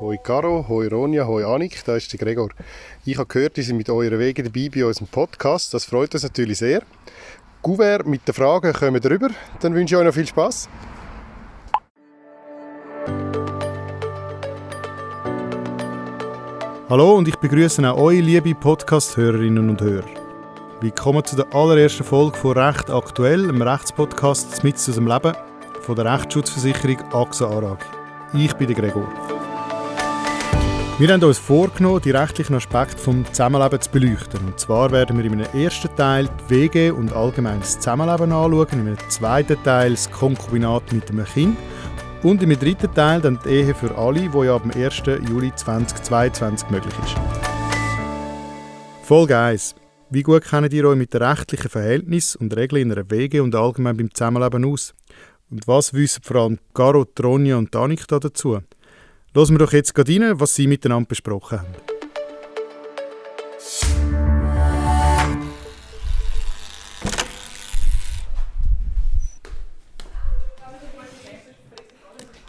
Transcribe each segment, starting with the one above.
Hoi Caro, hoi Ronja, hoi Annik, da ist der Gregor. Ich habe gehört, ihr seid mit euren Wegen dabei bei unserem Podcast. Das freut uns natürlich sehr. Gouverneur mit den Fragen kommen drüber. Dann wünsche ich euch noch viel Spaß. Hallo und ich begrüße auch euch, liebe Podcast-Hörerinnen und Hörer. Willkommen zu der allerersten Folge von Recht aktuell, einem Rechtspodcast mit aus dem Leben von der Rechtsschutzversicherung AXA ARAG. Ich bin der Gregor. Wir haben uns vorgenommen, die rechtlichen Aspekte des Zusammenlebens zu beleuchten. Und zwar werden wir in einem ersten Teil die WG und allgemein das Zusammenleben anschauen, in einem zweiten Teil das Konkubinat mit einem Kind und im dritten Teil dann die Ehe für alle, die ja ab dem 1. Juli 2022 möglich ist. Folge 1. Wie gut kennt ihr euch mit den rechtlichen Verhältnissen und Regeln in einer WG und allgemein beim Zusammenleben aus? Und was wissen vor allem Caro, Tronja und Danik dazu? Hören wir doch jetzt gerade rein, was sie miteinander besprochen haben.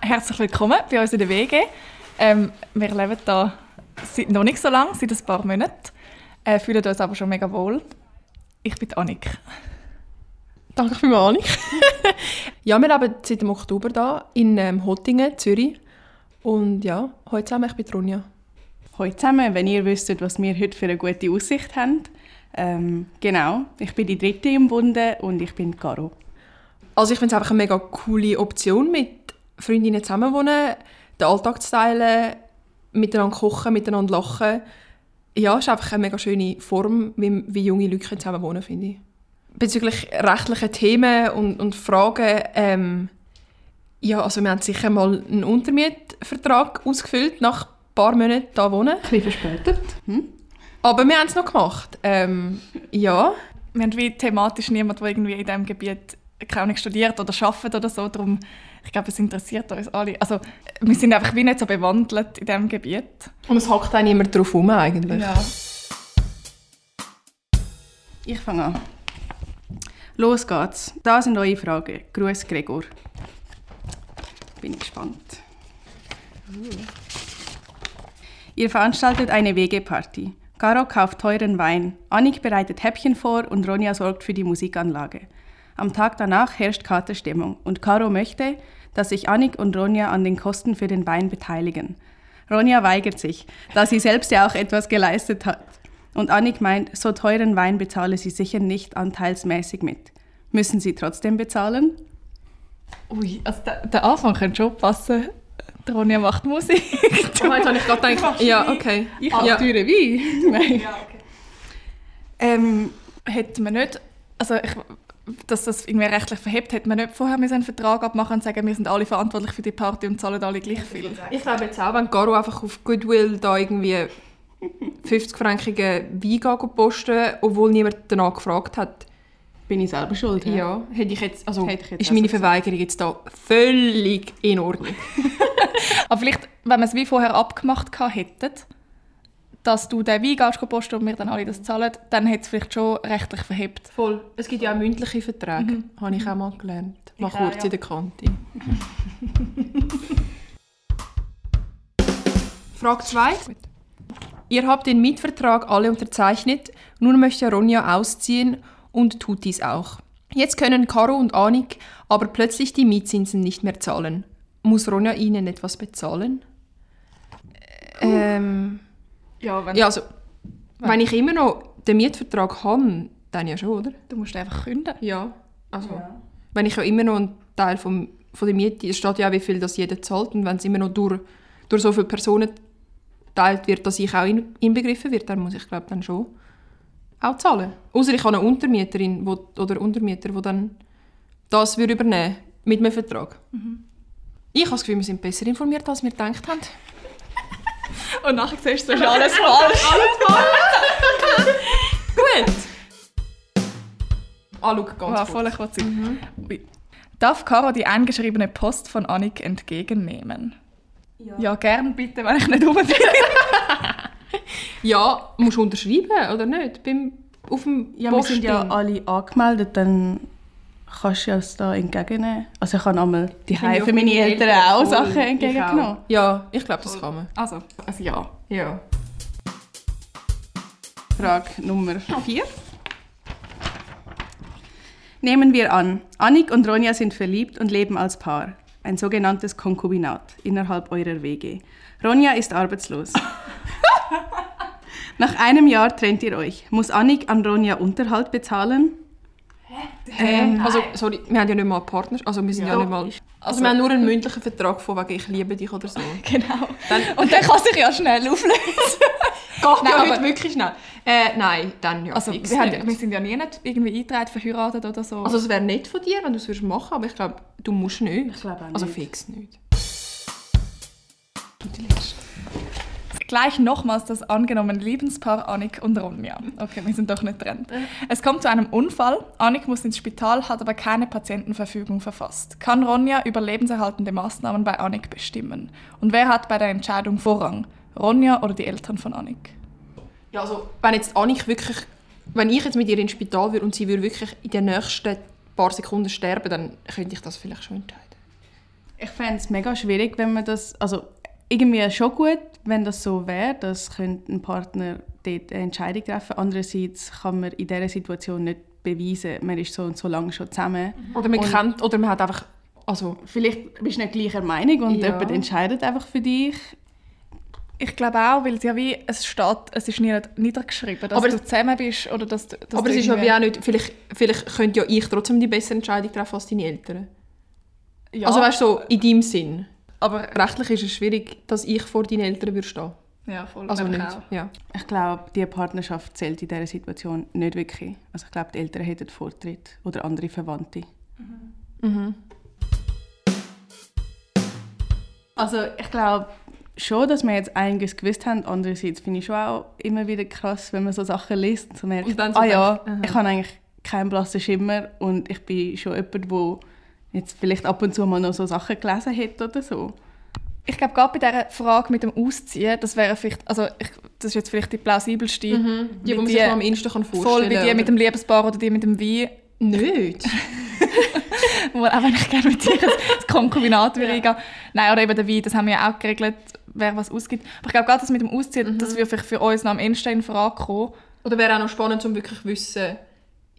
Herzlich willkommen bei uns in der WG. Ähm, wir leben hier seit noch nicht so lange, seit ein paar Monaten. Äh, fühlen uns aber schon mega wohl. Ich bin Annik. Danke für Annik. ja, wir leben seit dem Oktober da in ähm, Hottingen, Zürich. Und ja, heute zusammen, ich bin Ronja. Heute zusammen, wenn ihr wüsstet, was wir heute für eine gute Aussicht haben. Ähm, genau, ich bin die Dritte im Bunde und ich bin Caro. Also ich finde es einfach eine mega coole Option, mit Freundinnen zusammenwohnen, den Alltag zu teilen, miteinander kochen, miteinander lachen. Ja, es ist einfach eine mega schöne Form, wie, wie junge Leute zusammenwohnen finde ich. Bezüglich rechtlichen Themen und, und Fragen, ähm, ja, also wir haben sicher mal einen Untermietvertrag ausgefüllt, nach ein paar Monaten hier wohnen. Ein bisschen verspätet. Hm? Aber wir haben es noch gemacht. Ähm, ja. Wir haben wie thematisch niemanden, der irgendwie in diesem Gebiet keine studiert oder arbeitet oder so. Darum, ich glaube, es interessiert uns alle. Also, wir sind einfach wie nicht so bewandelt in diesem Gebiet. Und es hockt auch niemand drauf herum eigentlich. Ja. Ich fange an. Los geht's. Da sind eure Fragen. Gruß Gregor. Bin ich gespannt. Ihr veranstaltet eine Wegeparty. Caro kauft teuren Wein, Annik bereitet Häppchen vor und Ronja sorgt für die Musikanlage. Am Tag danach herrscht Katerstimmung und Caro möchte, dass sich Annik und Ronja an den Kosten für den Wein beteiligen. Ronja weigert sich, da sie selbst ja auch etwas geleistet hat. Und Annik meint, so teuren Wein bezahle sie sicher nicht anteilsmäßig mit. Müssen sie trotzdem bezahlen? Ui, also der, der Anfang könnte schon passen. Der Ronja macht Musik. oh, jetzt habe ich gerade gedacht, ja, okay. Ich habe ja. teure Wein. Nein. Ja, okay. ähm, hätte man nicht, also ich, dass das irgendwie rechtlich verhebt, hätte man nicht vorher einen Vertrag abmachen und sagen, wir sind alle verantwortlich für die Party und zahlen alle gleich viel. Ich glaube jetzt auch, wenn Garo einfach auf Goodwill da irgendwie 50-frankige Wein posten, obwohl niemand danach gefragt hat, bin ich selber schuld. Ja, ja hätte ich jetzt, also ich jetzt ist meine Verweigerung jetzt da völlig in Ordnung. Aber vielleicht, wenn wir es wie vorher abgemacht hätten, dass du den Wein gehst posten und wir dann alle das zahlen, dann hätte es vielleicht schon rechtlich verhebt. Voll. Es gibt ja auch mündliche Verträge, mhm. habe ich auch mal gelernt. Mal ich kurz auch, ja. in der Kante. Frage 2. Ihr habt den Mietvertrag alle unterzeichnet, nun möchte Ronja ausziehen und tut dies auch. Jetzt können Caro und Anik aber plötzlich die Mietzinsen nicht mehr zahlen. Muss Ronja ihnen etwas bezahlen? Ähm, ja, wenn, ja, also, wenn, wenn ich immer noch den Mietvertrag habe, dann ja schon, oder? Du musst einfach künden. Ja, also ja. wenn ich ja immer noch einen Teil vom, von der Miete, es steht ja wie viel das jeder zahlt und wenn es immer noch durch, durch so viele Personen geteilt wird, dass ich auch in, inbegriffen wird, dann muss ich glaube dann schon auch zahlen. Außer ich habe eine Untermieterin wo, oder Untermieter, der dann das würde übernehmen mit einem Vertrag. Mhm. Ich habe das Gefühl, wir sind besser informiert, als wir gedacht haben. Und nachher siehst du, das ist alles falsch. alles falsch. Gut. Ah, schau, ganz wow, voll kurz. Mhm. Darf Caro die eingeschriebene Post von Annik entgegennehmen? Ja. ja, gern bitte, wenn ich nicht bin. ja, musst du unterschreiben, oder nicht? Beim, auf dem ja, wir sind ja alle angemeldet, dann kannst du es da entgegennehmen. Also ich habe einmal die finde für auch meine Eltern auch. Sachen Ich entgegengenommen. Ja, ich glaube, das kann man. Also, also ja. Ja. Frage Nummer 4. Nehmen wir an, Annik und Ronja sind verliebt und leben als Paar. Ein sogenanntes Konkubinat innerhalb eurer WG. Ronja ist arbeitslos. Nach einem Jahr trennt ihr euch. Muss Annik an Ronja Unterhalt bezahlen? Ähm, also, sorry, wir haben ja nicht mal eine Partnerschaft. Also, wir sind ja, Ja. nicht mal. Also, wir haben nur einen mündlichen Vertrag von wegen ich liebe dich oder so. Genau. Dann, Und dann kann sich ja schnell auflösen. geht Nein, ja aber- heute wirklich schnell. Äh, nein, dann ja Also, wir, haben, nicht. wir sind ja nie nicht irgendwie eingetragen, verheiratet oder so. Also, es wäre nett von dir, wenn du es würdest machen aber ich glaube, du musst nicht. Ich glaube auch Also, nicht. fix nicht. Gleich nochmals das angenommene Liebespaar Annik und Ronja. Okay, wir sind doch nicht drin. Es kommt zu einem Unfall. Annik muss ins Spital, hat aber keine Patientenverfügung verfasst. Kann Ronja über lebenserhaltende Maßnahmen bei Annik bestimmen? Und wer hat bei der Entscheidung Vorrang? Ronja oder die Eltern von Annik? Ja, also, wenn jetzt Annik wirklich. Wenn ich jetzt mit ihr ins Spital würde und sie würde wirklich in den nächsten paar Sekunden sterben, dann könnte ich das vielleicht schon entscheiden. Ich fände es mega schwierig, wenn man das, also irgendwie schon gut, wenn das so wäre, dass könnte ein Partner dort eine Entscheidung treffen. Andererseits kann man in dieser Situation nicht beweisen, man ist so und so lange schon zusammen. Oder man Und- kennt, oder man hat einfach. Also, Vielleicht bist du nicht gleicher Meinung und Ja. jemand entscheidet einfach für dich. Ich glaube auch, weil es ja wie, es steht, es ist nie niedergeschrieben, dass Aber du zusammen bist oder dass, du- dass aber es ist ja wie auch nicht. Vielleicht, vielleicht könnte ja ich trotzdem die bessere Entscheidung treffen als deine Eltern. Ja, Also, weißt du, so in deinem Sinn. Aber Rechtlich ist es schwierig, dass ich vor deinen Eltern würde stehen. ja, voll. Also nicht. auch. Ja. Ich glaube, die Partnerschaft zählt in dieser Situation nicht wirklich. Also ich glaube, die Eltern hätten Vortritt oder andere Verwandte. Also ich glaube schon, dass wir jetzt einiges gewusst haben. Andererseits finde ich schon auch immer wieder krass, wenn man so Sachen liest und so merkt, Und dann so ah ja, denkt, ich habe eigentlich keinen blassen Schimmer und ich bin schon jemand, der jetzt vielleicht ab und zu mal noch so Sachen gelesen hat oder so. Ich glaube, gerade bei dieser Frage mit dem Ausziehen, das wäre vielleicht, also ich, das ist jetzt vielleicht die plausibelste. Die, die Wie man die- sich am ehesten kann vorstellen Voll wie die mit dem Liebespaar oder die mit dem Wein, Nicht. auch wenn ich gerne mit dir das Konkubinat würde eingehen. Nein, oder eben der Wein, das haben wir ja auch geregelt, wer was ausgibt. Aber ich glaube, gerade das mit dem Ausziehen, das würde vielleicht für uns noch am ehesten in Frage kommen. Oder wäre auch noch spannend, um wirklich zu wissen,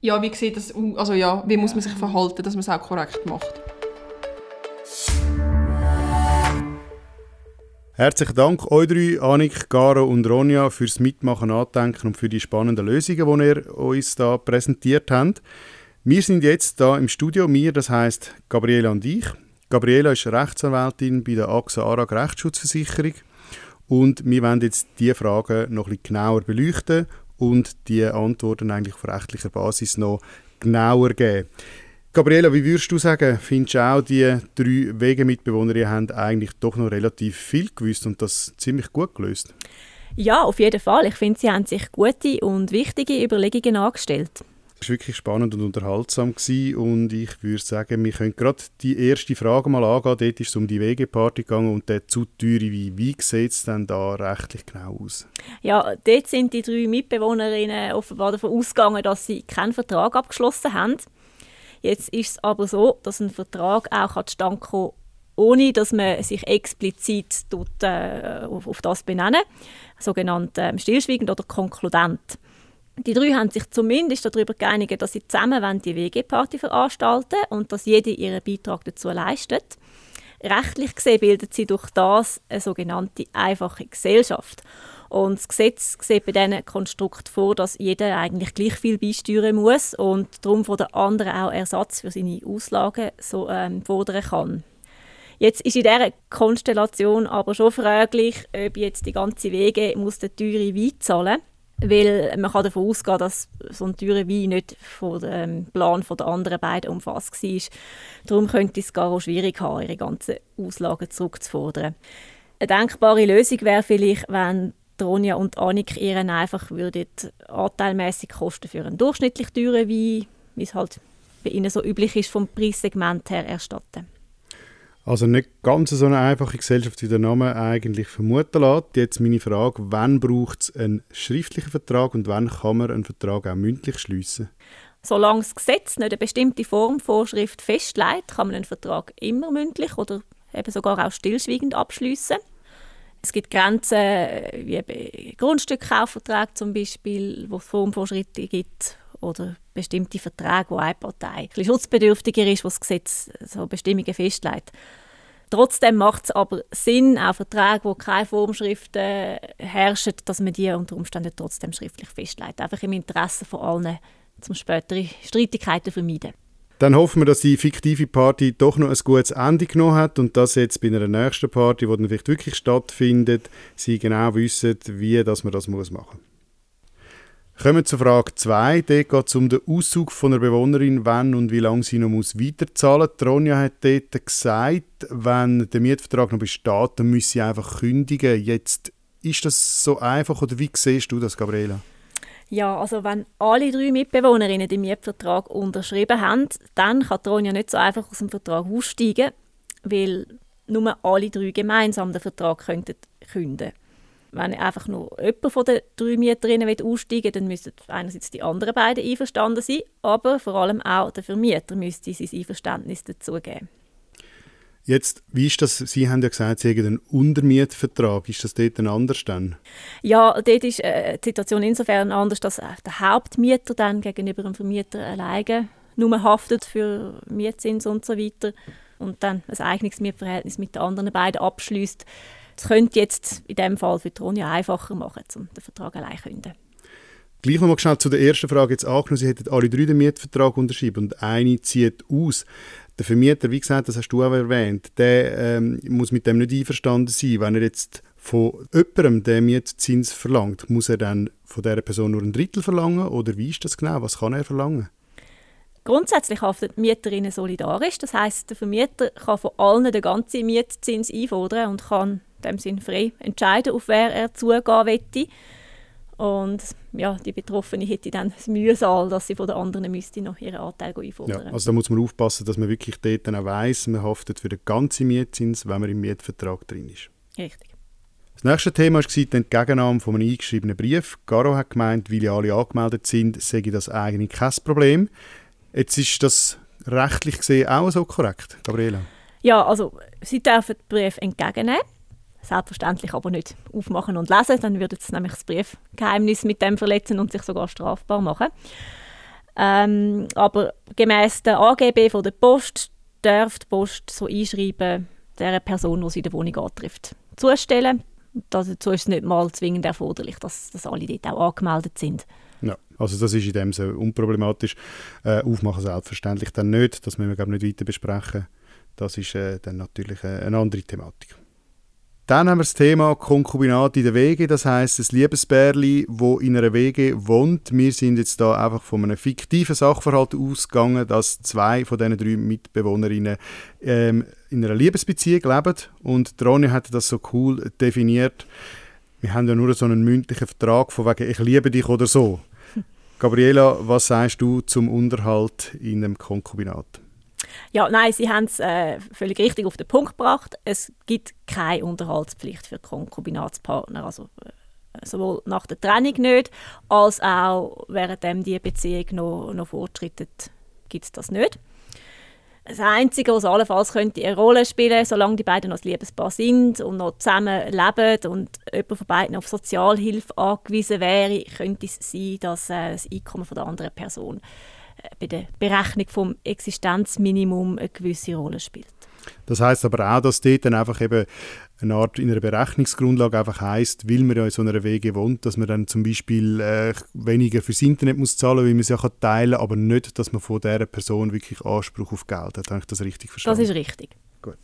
ja, wie sieht das aus? Also ja, wie muss man sich verhalten, dass man es auch korrekt macht. Herzlichen Dank euch drei, Annik, Garo und Ronja, fürs Mitmachen, Andenken und für die spannenden Lösungen, die ihr uns da präsentiert habt. Wir sind jetzt da im Studio, wir, das heißt Gabriela und ich. Gabriela ist Rechtsanwältin bei der AXA ARAG Rechtsschutzversicherung und wir wollen jetzt diese Fragen noch ein bisschen genauer beleuchten und die Antworten eigentlich auf rechtlicher Basis noch genauer geben. Gabriela, wie würdest du sagen, findest du auch, die drei Wegemitbewohner haben eigentlich doch noch relativ viel gewusst und das ziemlich gut gelöst? Ja, auf jeden Fall. Ich finde, sie haben sich gute und wichtige Überlegungen angestellt. Es war wirklich spannend und unterhaltsam gewesen und ich würde sagen, wir können gerade die erste Frage mal angehen. Dort ist es um die Wegeparty gegangen und der zu teure Wein. Wie sieht es denn da rechtlich genau aus? Ja, dort sind die drei Mitbewohnerinnen offenbar davon ausgegangen, dass sie keinen Vertrag abgeschlossen haben. Jetzt ist es aber so, dass ein Vertrag auch zustande kann, ohne dass man sich explizit dort, äh, auf, auf das benennen sogenannt ähm, stillschweigend oder konkludent. Die drei haben sich zumindest darüber geeinigt, dass sie zusammen die WG-Party veranstalten und dass jede ihren Beitrag dazu leistet. Rechtlich gesehen bildet sie durch das eine sogenannte einfache Gesellschaft. Und das Gesetz sieht bei diesem Konstrukt vor, dass jeder eigentlich gleich viel beisteuern muss und darum von der anderen auch Ersatz für seine Auslagen so, ähm, fordern kann. Jetzt ist in dieser Konstellation aber schon fraglich, ob jetzt die ganze Wege muss der teure Wein zahlen weil man kann davon ausgehen, dass so ein teurer Wein nicht von dem Plan der anderen beiden umfasst war. Darum könnte es gar auch schwierig haben, ihre ganzen Auslagen zurückzufordern. Eine denkbare Lösung wäre vielleicht, wenn Ronja und Annik ihren einfach würden anteilmäßig Kosten für einen durchschnittlich teuren Wein, wie es halt bei ihnen so üblich ist, vom Preissegment her erstatten. Also nicht ganz so eine einfache Gesellschaft, wie der Name eigentlich vermuten lässt. Jetzt meine Frage, wann braucht es einen schriftlichen Vertrag und wann kann man einen Vertrag auch mündlich schließen? Solange das Gesetz nicht eine bestimmte Formvorschrift festlegt, kann man einen Vertrag immer mündlich oder eben sogar auch stillschweigend abschließen. Es gibt Grenzen wie bei Grundstückkaufverträgen zum Beispiel, wo es Formvorschriften gibt oder bestimmte Verträge, wo eine Partei ein schutzbedürftiger ist, wo das Gesetz so Bestimmungen festlegt. Trotzdem macht es aber Sinn, auch Verträge, wo keine Formschriften herrschen, dass man die unter Umständen trotzdem schriftlich festlegt. Einfach im Interesse von allen, um spätere Streitigkeiten zu vermeiden. Dann hoffen wir, dass die fiktive Party doch noch ein gutes Ende genommen hat und dass jetzt bei einer nächsten Party, die dann vielleicht wirklich stattfindet, sie genau wissen, wie dass man das machen muss. Kommen wir zur Frage 2. Dort geht es um den Auszug von einer Bewohnerin, wann und wie lange sie noch weiterzahlen muss. Ronja hat dort gesagt, wenn der Mietvertrag noch besteht, dann müsse sie einfach kündigen. Jetzt ist das so einfach oder wie siehst du das, Gabriela? Ja, also wenn alle drei Mitbewohnerinnen den Mietvertrag unterschrieben haben, dann kann Ronja nicht so einfach aus dem Vertrag aussteigen, weil nur alle drei gemeinsam den Vertrag könnten künden wenn einfach nur jemand von den drei Mieterinnen aussteigen will, dann müssten einerseits die anderen beiden einverstanden sein, aber vor allem auch der Vermieter müsste sein Einverständnis dazugeben. Jetzt, wie ist das? Sie haben ja gesagt, Sie haben einen Untermietvertrag. Ist das dort anders dann? Ja, dort ist äh, die Situation insofern anders, dass der Hauptmieter dann gegenüber dem Vermieter alleine nur haftet für Mietzins und so weiter und dann ein Eignungsmietverhältnis mit den anderen beiden abschließt. Das könnte jetzt in dem Fall für Tronja einfacher machen, um den Vertrag allein zu künden. Gleich nochmal schnell zu der ersten Frage. Jetzt angenommen, Sie hätten alle drei den Mietvertrag unterschrieben und eine zieht aus. Der Vermieter, wie gesagt, das hast du auch erwähnt, der ähm, muss mit dem nicht einverstanden sein. Wenn er jetzt von jemandem den Mietzins verlangt, muss er dann von dieser Person nur ein Drittel verlangen oder wie ist das genau? Was kann er verlangen? Grundsätzlich haftet die Mieterin solidarisch. Das heißt, der Vermieter kann von allen den ganzen Mietzins einfordern und kann dem Sinn frei entscheiden, auf wer er zugehen möchte. Und ja, die Betroffene hätte dann das Mühsal, dass sie von den anderen müsste noch ihren Anteil einfordern. Ja, also da muss man aufpassen, dass man wirklich dort dann auch weiss, man haftet für den ganzen Mietzins, wenn man im Mietvertrag drin ist. Richtig. Das nächste Thema war die Entgegennahme von einem eingeschriebenen Brief. Garo hat gemeint, weil ja alle angemeldet sind, sei das eigentlich kein Problem. Jetzt ist das rechtlich gesehen auch so korrekt, Gabriela? Ja, also Sie dürfen den Brief entgegennehmen selbstverständlich aber nicht aufmachen und lesen, dann würde es nämlich das Briefgeheimnis mit dem verletzen und sich sogar strafbar machen. Ähm, aber gemäß der AGB von der Post darf die Post so einschreiben, der Person, die sie in der Wohnung antrifft, zustellen. Dazu ist es nicht mal zwingend erforderlich, dass, dass alle dort auch angemeldet sind. Ja, also das ist in dem Sinne unproblematisch. Äh, aufmachen selbstverständlich dann nicht, das müssen wir nicht weiter besprechen. Das ist äh, dann natürlich äh, eine andere Thematik. Dann haben wir das Thema Konkubinat in der Wege, das heißt das Liebesbärli, wo in einer Wege wohnt. Wir sind jetzt da einfach von einem fiktiven Sachverhalt ausgegangen, dass zwei von diesen drei Mitbewohnerinnen ähm, in einer Liebesbeziehung leben und Ronja hat das so cool definiert. Wir haben ja nur so einen mündlichen Vertrag von wegen ich liebe dich oder so. Gabriela, was sagst du zum Unterhalt in einem Konkubinat? Ja, nein, Sie haben es äh, völlig richtig auf den Punkt gebracht. Es gibt keine Unterhaltspflicht für Konkubinatspartner. Also, äh, sowohl nach der Trennung nicht, als auch während die Beziehung noch, noch fortschreitet, gibt es das nicht. Das Einzige, was allenfalls könnte eine Rolle spielen, solange die beiden noch ein Liebespaar sind und noch zusammen leben und jemand von beiden auf Sozialhilfe angewiesen wäre, könnte es sein, dass äh, das Einkommen von der anderen Person bei der Berechnung vom Existenzminimum eine gewisse Rolle spielt. Das heißt aber auch, dass dort dann einfach eben eine Art in einer Berechnungsgrundlage einfach heißt, weil man ja in so einer Wege wohnt, dass man dann zum Beispiel äh, weniger fürs Internet muss zahlen, weil man es ja kann teilen, aber nicht, dass man von dieser Person wirklich Anspruch auf Geld hat. Habe ich das richtig verstanden? Das ist richtig. Gut.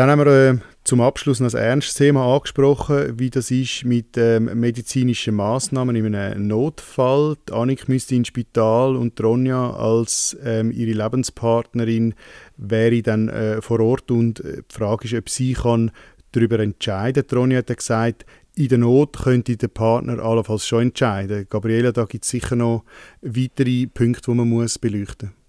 Dann haben wir äh, zum Abschluss noch ein ernstes Thema angesprochen, wie das ist mit ähm, medizinischen Maßnahmen in einem Notfall. Die Annik müsste ins Spital und Ronja als ähm, ihre Lebenspartnerin wäre dann äh, vor Ort und äh, die Frage ist, ob sie kann darüber entscheiden. kann. Ronja hat gesagt, in der Not könnte der Partner allenfalls schon entscheiden. Gabriela, da gibt es sicher noch weitere Punkte, die man muss beleuchten muss.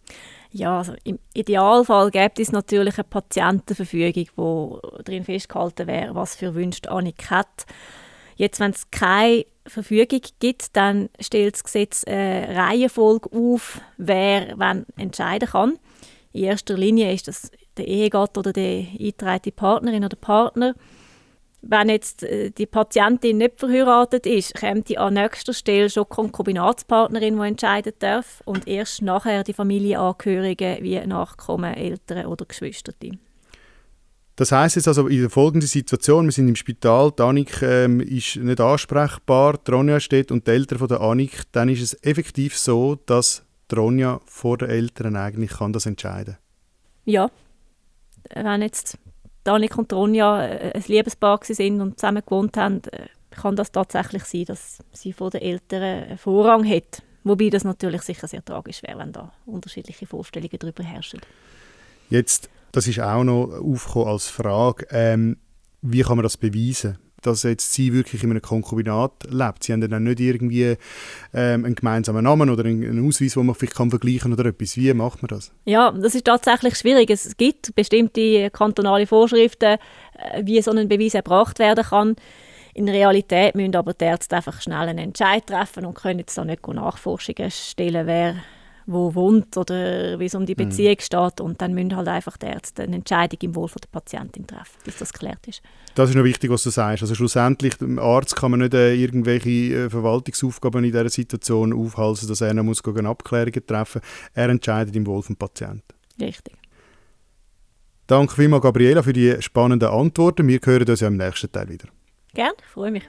Ja, also im Idealfall gäbe es natürlich eine Patientenverfügung, wo darin festgehalten wäre, was für Wünsche Annik hat. Jetzt, wenn es keine Verfügung gibt, dann stellt das Gesetz eine Reihenfolge auf, wer wann entscheiden kann. In erster Linie ist das der Ehegatte oder die eingetragene Partnerin oder Partner. Wenn jetzt äh, die Patientin nicht verheiratet ist, kommt die an nächster Stelle schon die Konkubinatspartnerin, die entscheiden darf und erst nachher die Familienangehörigen wie Nachkommen, Eltern oder Geschwister. Das heißt jetzt also in der folgenden Situation, wir sind im Spital, die Annik ähm, ist nicht ansprechbar, die Ronja steht und die Eltern von der Annik, dann ist es effektiv so, dass die Ronja vor den Eltern eigentlich kann das entscheiden Ja, wenn jetzt Danik und Ronja äh, ein Liebespaar sind und zusammen gewohnt haben, äh, kann das tatsächlich sein, dass sie vor den Eltern einen Vorrang hat. Wobei das natürlich sicher sehr tragisch wäre, wenn da unterschiedliche Vorstellungen darüber herrschen. Jetzt, das ist auch noch aufgekommen als Frage, ähm, wie kann man das beweisen? Dass jetzt sie wirklich in einem Konkubinat lebt. Sie haben dann nicht irgendwie ähm, einen gemeinsamen Namen oder einen Ausweis, den man vielleicht kann vergleichen oder etwas. Wie macht man das? Ja, das ist tatsächlich schwierig. Es gibt bestimmte kantonale Vorschriften, äh, wie so ein Beweis erbracht werden kann. In Realität müssen aber die Ärzte einfach schnell einen Entscheid treffen und können jetzt da nicht Nachforschungen stellen, wer wo wohnt oder wie es um die mhm. Beziehung mhm. steht. Und dann müssen halt einfach die Ärzte eine Entscheidung im Wohl der Patientin treffen, bis das geklärt ist. Das ist noch wichtig, was du sagst. Also schlussendlich, dem Arzt kann man nicht äh, irgendwelche äh, Verwaltungsaufgaben in dieser Situation aufhalten, dass er noch muss Abklärungen treffen muss. Er entscheidet im Wohl des Patienten. Richtig. Danke vielmals, Gabriela, für die spannenden Antworten. Wir hören uns ja im nächsten Teil wieder. Gerne, freue mich.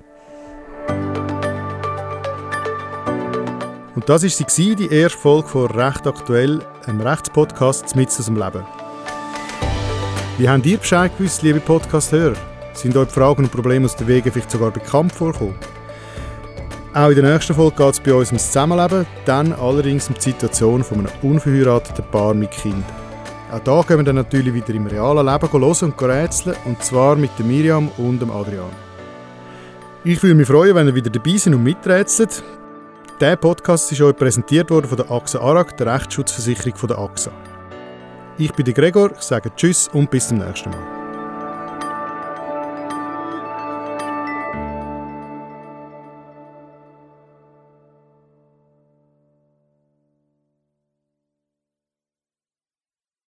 Und das war sie, die erste Folge von «Recht aktuell», einem Rechtspodcast mit aus dem Leben. Wie habt ihr Bescheid gewusst, liebe Podcast-Hörer? Sind euch Fragen und Probleme aus den Wegen vielleicht sogar bekannt vorgekommen? Auch in der nächsten Folge geht es bei uns ums Zusammenleben, dann allerdings um die Situation von einem unverheirateten Paar mit Kind. Auch da gehen wir dann natürlich wieder im realen Leben hören und rätseln, und zwar mit Miriam und dem Adrian. Ich würde mich freuen, wenn ihr wieder dabei seid und miträtselt. Dieser Podcast ist euch präsentiert worden von der AXA ARAG, der Rechtsschutzversicherung von der AXA. Ich bin der Gregor, sage Tschüss und bis zum nächsten Mal.